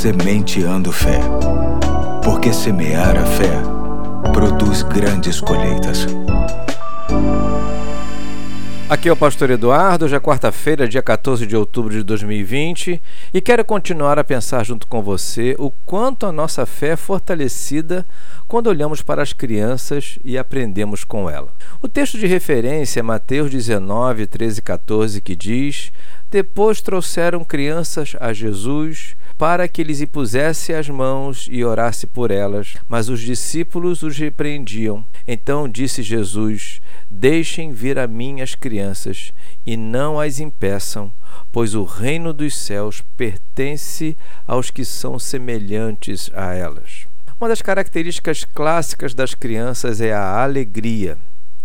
Sementeando Fé. Porque semear a fé produz grandes colheitas. Aqui é o Pastor Eduardo, hoje é quarta-feira, dia 14 de outubro de 2020, e quero continuar a pensar junto com você o quanto a nossa fé é fortalecida quando olhamos para as crianças e aprendemos com ela. O texto de referência é Mateus 19, 13 e 14, que diz: Depois trouxeram crianças a Jesus para que lhes impusesse as mãos e orasse por elas, mas os discípulos os repreendiam. Então disse Jesus: Deixem vir a mim as crianças e não as impeçam, pois o reino dos céus pertence aos que são semelhantes a elas. Uma das características clássicas das crianças é a alegria,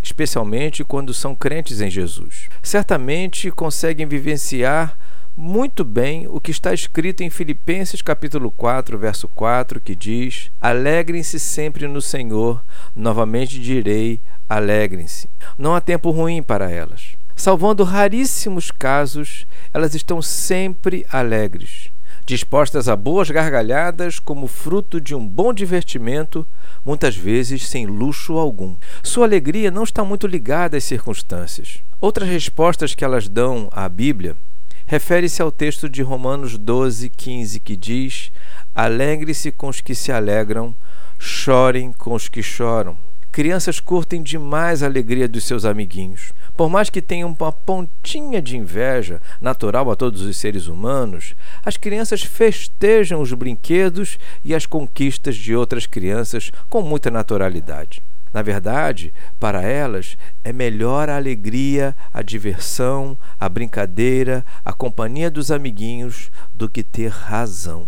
especialmente quando são crentes em Jesus. Certamente conseguem vivenciar muito bem o que está escrito em Filipenses capítulo 4, verso 4, que diz: Alegrem-se sempre no Senhor, novamente direi: alegrem-se. Não há tempo ruim para elas. Salvando raríssimos casos, elas estão sempre alegres, dispostas a boas gargalhadas como fruto de um bom divertimento, muitas vezes sem luxo algum. Sua alegria não está muito ligada às circunstâncias. Outras respostas que elas dão à Bíblia refere-se ao texto de Romanos 12, 15, que diz: Alegre-se com os que se alegram, chorem com os que choram. Crianças curtem demais a alegria dos seus amiguinhos. Por mais que tenham uma pontinha de inveja natural a todos os seres humanos, as crianças festejam os brinquedos e as conquistas de outras crianças com muita naturalidade. Na verdade, para elas é melhor a alegria, a diversão, a brincadeira, a companhia dos amiguinhos do que ter razão.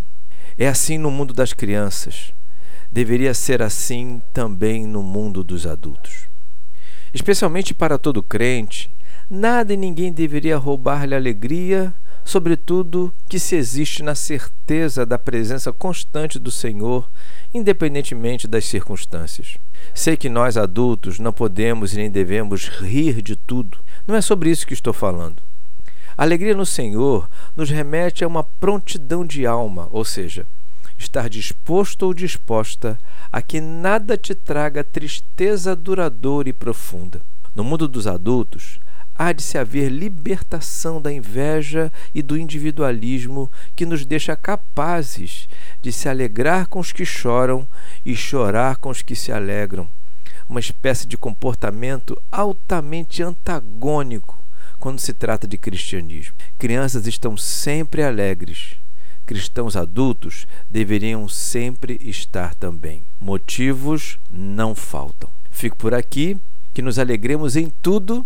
É assim no mundo das crianças. Deveria ser assim também no mundo dos adultos. Especialmente para todo crente, nada e ninguém deveria roubar-lhe alegria, sobretudo que se existe na certeza da presença constante do Senhor, independentemente das circunstâncias. Sei que nós adultos não podemos e nem devemos rir de tudo. Não é sobre isso que estou falando. A alegria no Senhor nos remete a uma prontidão de alma, ou seja, estar disposto ou disposta a que nada te traga tristeza duradoura e profunda. No mundo dos adultos, há de se haver libertação da inveja e do individualismo que nos deixa capazes de se alegrar com os que choram e chorar com os que se alegram. Uma espécie de comportamento altamente antagônico quando se trata de cristianismo. Crianças estão sempre alegres. Cristãos adultos deveriam sempre estar também. Motivos não faltam. Fico por aqui, que nos alegremos em tudo